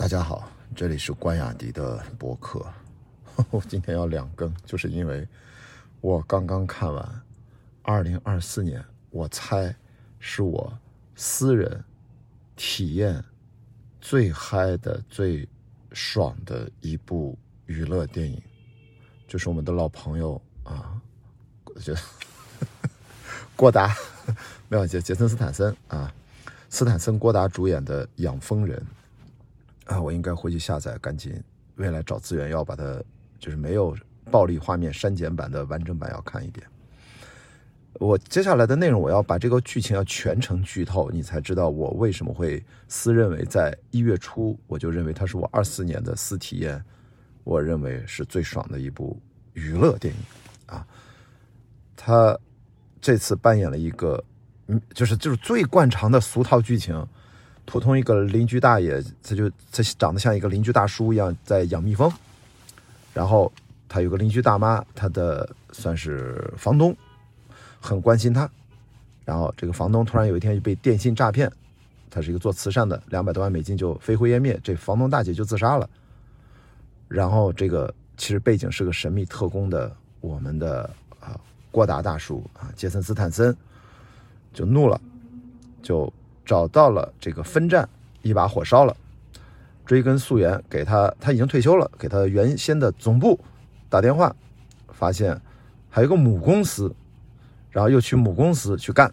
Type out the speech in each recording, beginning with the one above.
大家好，这里是关雅迪的博客。我今天要两更，就是因为我刚刚看完二零二四年，我猜是我私人体验最嗨的、最爽的一部娱乐电影，就是我们的老朋友啊，就 郭达，没有杰杰森斯坦森啊，斯坦森郭达主演的《养蜂人》啊，我应该回去下载，赶紧未来找资源要把它。就是没有暴力画面删减版的完整版要看一遍。我接下来的内容，我要把这个剧情要全程剧透，你才知道我为什么会私认为在一月初我就认为它是我二四年的私体验，我认为是最爽的一部娱乐电影啊。他这次扮演了一个，嗯，就是就是最惯常的俗套剧情，普通一个邻居大爷，他就他长得像一个邻居大叔一样在养蜜蜂。然后他有个邻居大妈，他的算是房东，很关心他。然后这个房东突然有一天就被电信诈骗，他是一个做慈善的，两百多万美金就飞灰烟灭，这房东大姐就自杀了。然后这个其实背景是个神秘特工的，我们的啊郭达大叔啊杰森斯坦森就怒了，就找到了这个分站，一把火烧了。追根溯源，给他他已经退休了，给他原先的总部打电话，发现还有个母公司，然后又去母公司去干，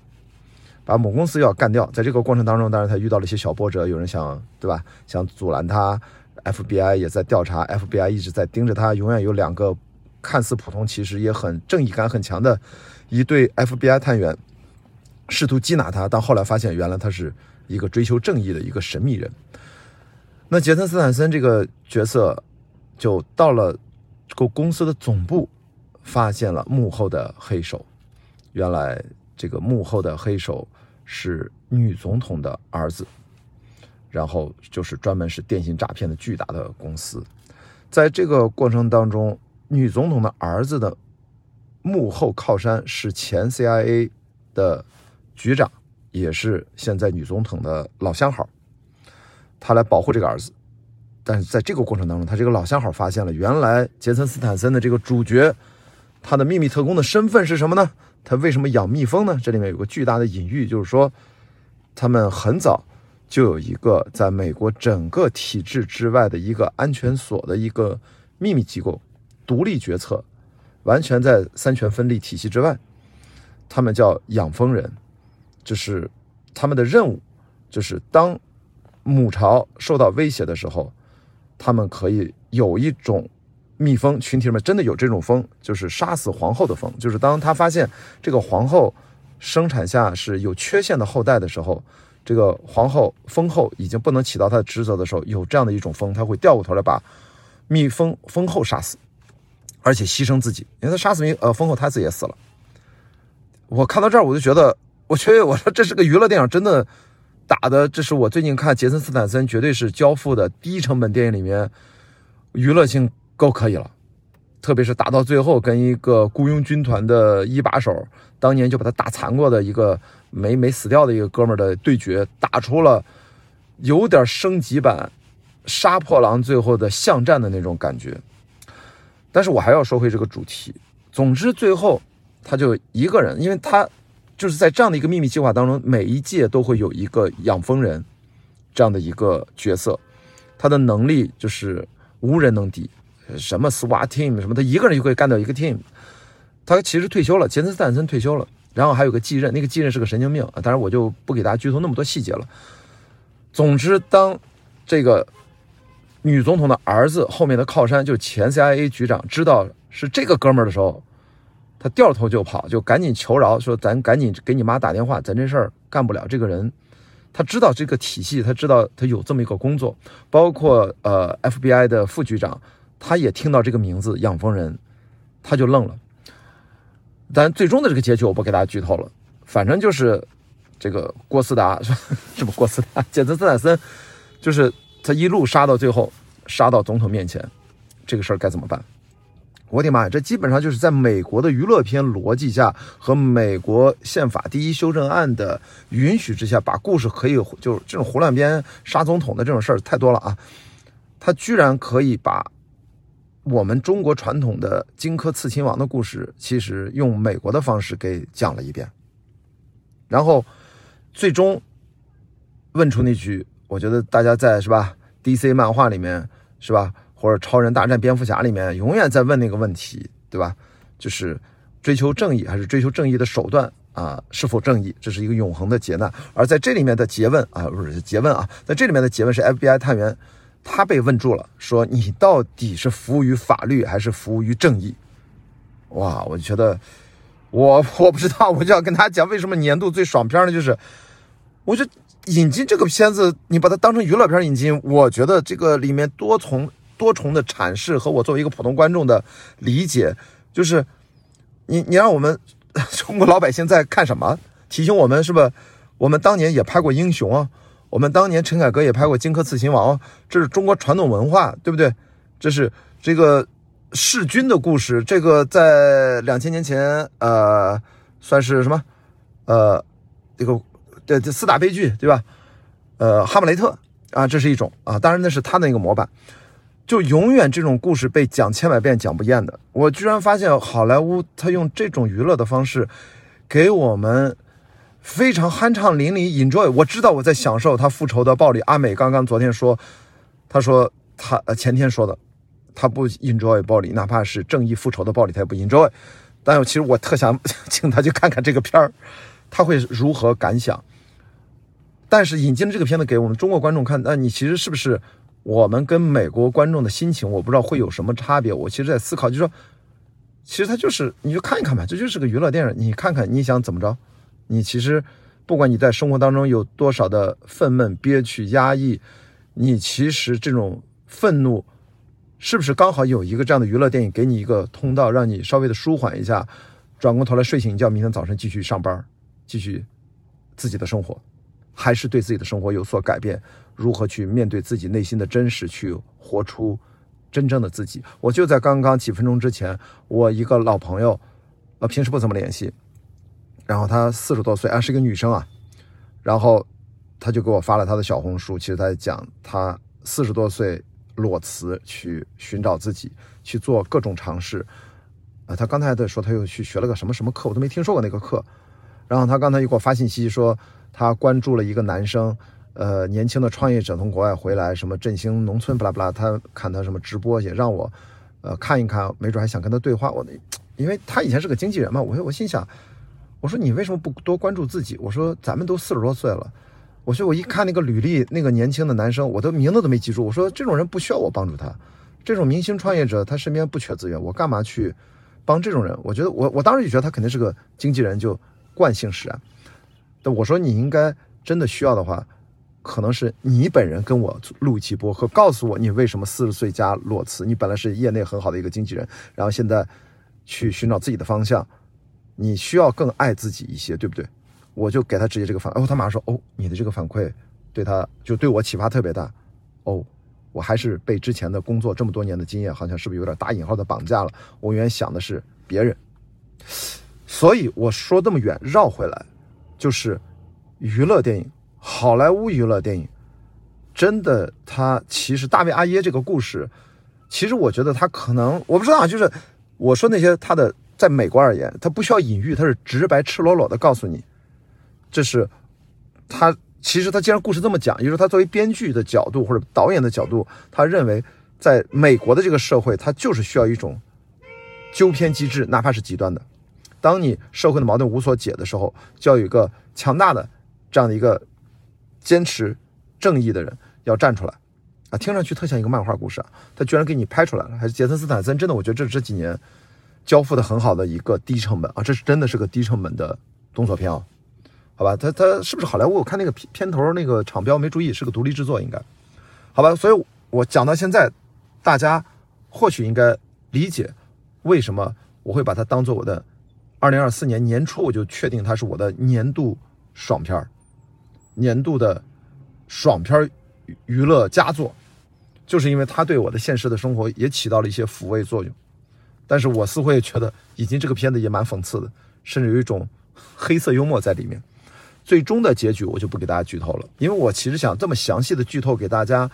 把母公司要干掉。在这个过程当中，当然他遇到了一些小波折，有人想对吧？想阻拦他，FBI 也在调查，FBI 一直在盯着他。永远有两个看似普通，其实也很正义感很强的一对 FBI 探员，试图缉拿他，但后来发现原来他是一个追求正义的一个神秘人。那杰森斯坦森这个角色就到了这个公司的总部，发现了幕后的黑手。原来这个幕后的黑手是女总统的儿子，然后就是专门是电信诈骗的巨大的公司。在这个过程当中，女总统的儿子的幕后靠山是前 CIA 的局长，也是现在女总统的老相好。他来保护这个儿子，但是在这个过程当中，他这个老相好发现了，原来杰森斯坦森的这个主角，他的秘密特工的身份是什么呢？他为什么养蜜蜂呢？这里面有个巨大的隐喻，就是说，他们很早就有一个在美国整个体制之外的一个安全所的一个秘密机构，独立决策，完全在三权分立体系之外。他们叫养蜂人，就是他们的任务，就是当。母巢受到威胁的时候，他们可以有一种蜜蜂群体里面真的有这种蜂，就是杀死皇后的蜂。就是当他发现这个皇后生产下是有缺陷的后代的时候，这个皇后蜂后已经不能起到她的职责的时候，有这样的一种蜂，他会掉过头来把蜜蜂蜂后杀死，而且牺牲自己，因为他杀死蜜呃蜂后，他自己也死了。我看到这儿，我就觉得，我觉得我说这是个娱乐电影，真的。打的，这是我最近看杰森斯坦森，绝对是交付的低成本电影里面，娱乐性够可以了。特别是打到最后，跟一个雇佣军团的一把手，当年就把他打残过的一个没没死掉的一个哥们的对决，打出了有点升级版杀破狼最后的巷战的那种感觉。但是我还要说回这个主题。总之，最后他就一个人，因为他。就是在这样的一个秘密计划当中，每一届都会有一个养蜂人这样的一个角色，他的能力就是无人能敌，什么 SWAT team 什么，他一个人就可以干掉一个 team。他其实退休了，杰森斯坦森退休了，然后还有个继任，那个继任是个神经病啊，当然我就不给大家剧透那么多细节了。总之，当这个女总统的儿子后面的靠山，就是前 CIA 局长知道是这个哥们儿的时候。他掉头就跑，就赶紧求饶，说：“咱赶紧给你妈打电话，咱这事儿干不了。”这个人，他知道这个体系，他知道他有这么一个工作，包括呃 FBI 的副局长，他也听到这个名字“养蜂人”，他就愣了。但最终的这个结局我不给大家剧透了，反正就是这个郭斯达是不郭斯达，简泽斯坦森，就是他一路杀到最后，杀到总统面前，这个事儿该怎么办？我的妈呀，这基本上就是在美国的娱乐片逻辑下和美国宪法第一修正案的允许之下，把故事可以就是这种胡乱编杀总统的这种事儿太多了啊！他居然可以把我们中国传统的荆轲刺秦王的故事，其实用美国的方式给讲了一遍，然后最终问出那句，我觉得大家在是吧？DC 漫画里面是吧，或者超人大战蝙蝠侠里面，永远在问那个问题，对吧？就是追求正义还是追求正义的手段啊？是否正义？这是一个永恒的劫难。而在这里面的诘问啊，不是诘问啊，在这里面的诘问是 FBI 探员。他被问住了，说你到底是服务于法律还是服务于正义？哇，我觉得我我不知道，我就要跟他讲为什么年度最爽片呢？就是，我觉得引进这个片子，你把它当成娱乐片引进，我觉得这个里面多重多重的阐释和我作为一个普通观众的理解，就是你你让我们中国老百姓在看什么？提醒我们是不是？我们当年也拍过英雄啊。我们当年陈凯歌也拍过《荆轲刺秦王》，这是中国传统文化，对不对？这是这个弑君的故事，这个在两千年前，呃，算是什么？呃，这个这这四大悲剧，对吧？呃，《哈姆雷特》啊，这是一种啊，当然那是他的那个模板，就永远这种故事被讲千百遍讲不厌的。我居然发现好莱坞他用这种娱乐的方式给我们。非常酣畅淋漓，enjoy。我知道我在享受他复仇的暴力。阿美刚刚昨天说，他说他前天说的，他不 enjoy 暴力，哪怕是正义复仇的暴力，他也不 enjoy。但其实我特想请他去看看这个片儿，他会如何感想？但是引进这个片子给我们中国观众看，那你其实是不是我们跟美国观众的心情，我不知道会有什么差别？我其实在思考，就是说，其实他就是你就看一看吧，这就是个娱乐电影，你看看你想怎么着？你其实，不管你在生活当中有多少的愤懑、憋屈、压抑，你其实这种愤怒，是不是刚好有一个这样的娱乐电影给你一个通道，让你稍微的舒缓一下，转过头来睡醒一觉，明天早晨继续上班，继续自己的生活，还是对自己的生活有所改变？如何去面对自己内心的真实，去活出真正的自己？我就在刚刚几分钟之前，我一个老朋友，呃，平时不怎么联系。然后她四十多岁啊，是一个女生啊，然后她就给我发了她的小红书，其实她在讲她四十多岁裸辞去寻找自己，去做各种尝试啊。她刚才在说她又去学了个什么什么课，我都没听说过那个课。然后她刚才又给我发信息说，他关注了一个男生，呃，年轻的创业者从国外回来，什么振兴农村，巴拉巴拉。他看他什么直播，也让我呃看一看，没准还想跟他对话。我因为他以前是个经纪人嘛，我说我心想。我说你为什么不多关注自己？我说咱们都四十多岁了，我说我一看那个履历，那个年轻的男生，我的名字都没记住。我说这种人不需要我帮助他，这种明星创业者他身边不缺资源，我干嘛去帮这种人？我觉得我我当时就觉得他肯定是个经纪人，就惯性使然。我说你应该真的需要的话，可能是你本人跟我录一期播客，告诉我你为什么四十岁加裸辞？你本来是业内很好的一个经纪人，然后现在去寻找自己的方向。你需要更爱自己一些，对不对？我就给他直接这个反，哦，他马上说，哦，你的这个反馈对他就对我启发特别大，哦，我还是被之前的工作这么多年的经验，好像是不是有点打引号的绑架了？我原想的是别人，所以我说这么远绕回来，就是娱乐电影，好莱坞娱乐电影，真的，他其实大卫阿耶这个故事，其实我觉得他可能我不知道，就是我说那些他的。在美国而言，他不需要隐喻，他是直白、赤裸裸的告诉你，这是他。其实他既然故事这么讲，也就是他作为编剧的角度或者导演的角度，他认为在美国的这个社会，他就是需要一种纠偏机制，哪怕是极端的。当你社会的矛盾无所解的时候，就要有一个强大的这样的一个坚持正义的人要站出来啊！听上去特像一个漫画故事啊，他居然给你拍出来了，还是杰森斯坦森？真的，我觉得这这几年。交付的很好的一个低成本啊，这是真的是个低成本的动作片啊，好吧，它它是不是好莱坞？我看那个片片头那个厂标没注意，是个独立制作应该，好吧，所以我讲到现在，大家或许应该理解为什么我会把它当做我的二零二四年年初我就确定它是我的年度爽片儿年度的爽片娱乐佳作，就是因为它对我的现实的生活也起到了一些抚慰作用。但是我似乎也觉得，已经这个片子也蛮讽刺的，甚至有一种黑色幽默在里面。最终的结局我就不给大家剧透了，因为我其实想这么详细的剧透给大家，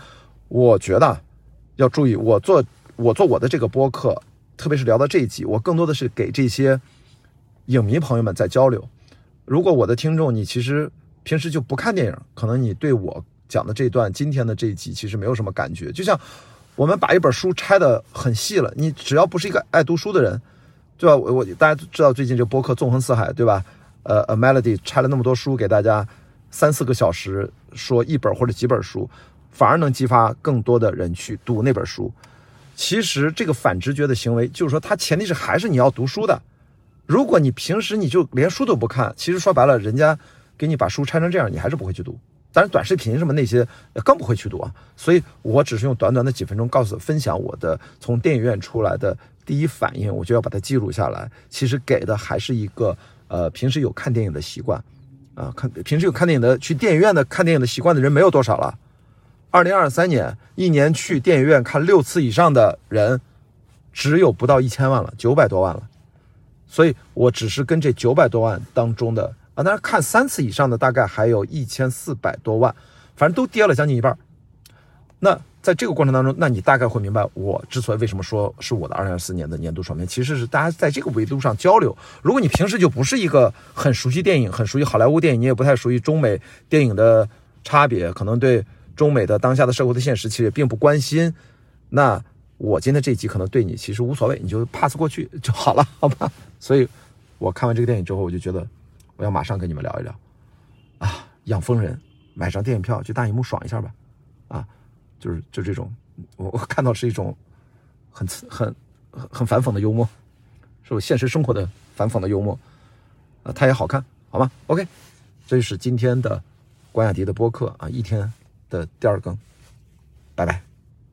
我觉得要注意，我做我做我的这个播客，特别是聊到这一集，我更多的是给这些影迷朋友们在交流。如果我的听众你其实平时就不看电影，可能你对我讲的这段今天的这一集其实没有什么感觉。就像我们把一本书拆的很细了，你只要不是一个爱读书的人，对吧？我我大家都知道最近这播客纵横四海，对吧？呃，A Melody 拆了那么多书给大家，三四个小时说一本或者几本书，反而能激发更多的人去读那本书。其实这个反直觉的行为，就是说它前提是还是你要读书的。如果你平时你就连书都不看，其实说白了，人家给你把书拆成这样，你还是不会去读。当然，短视频什么那些更不会去读啊。所以我只是用短短的几分钟告诉分享我的从电影院出来的第一反应，我就要把它记录下来。其实给的还是一个。呃，平时有看电影的习惯，啊，看平时有看电影的去电影院的看电影的习惯的人没有多少了。二零二三年一年去电影院看六次以上的人，只有不到一千万了，九百多万了。所以我只是跟这九百多万当中的啊，当然看三次以上的大概还有一千四百多万，反正都跌了将近一半。那。在这个过程当中，那你大概会明白，我之所以为什么说是我的二零二四年的年度爽片，其实是大家在这个维度上交流。如果你平时就不是一个很熟悉电影、很熟悉好莱坞电影，你也不太熟悉中美电影的差别，可能对中美的当下的社会的现实其实也并不关心，那我今天这集可能对你其实无所谓，你就 pass 过去就好了，好吧？所以，我看完这个电影之后，我就觉得我要马上跟你们聊一聊啊，养蜂人买张电影票去大荧幕爽一下吧，啊。就是就这种，我我看到是一种很很很反讽的幽默，是我现实生活的反讽的幽默，啊，它也好看，好吗？OK，这就是今天的关雅迪的播客啊，一天的第二更，拜拜。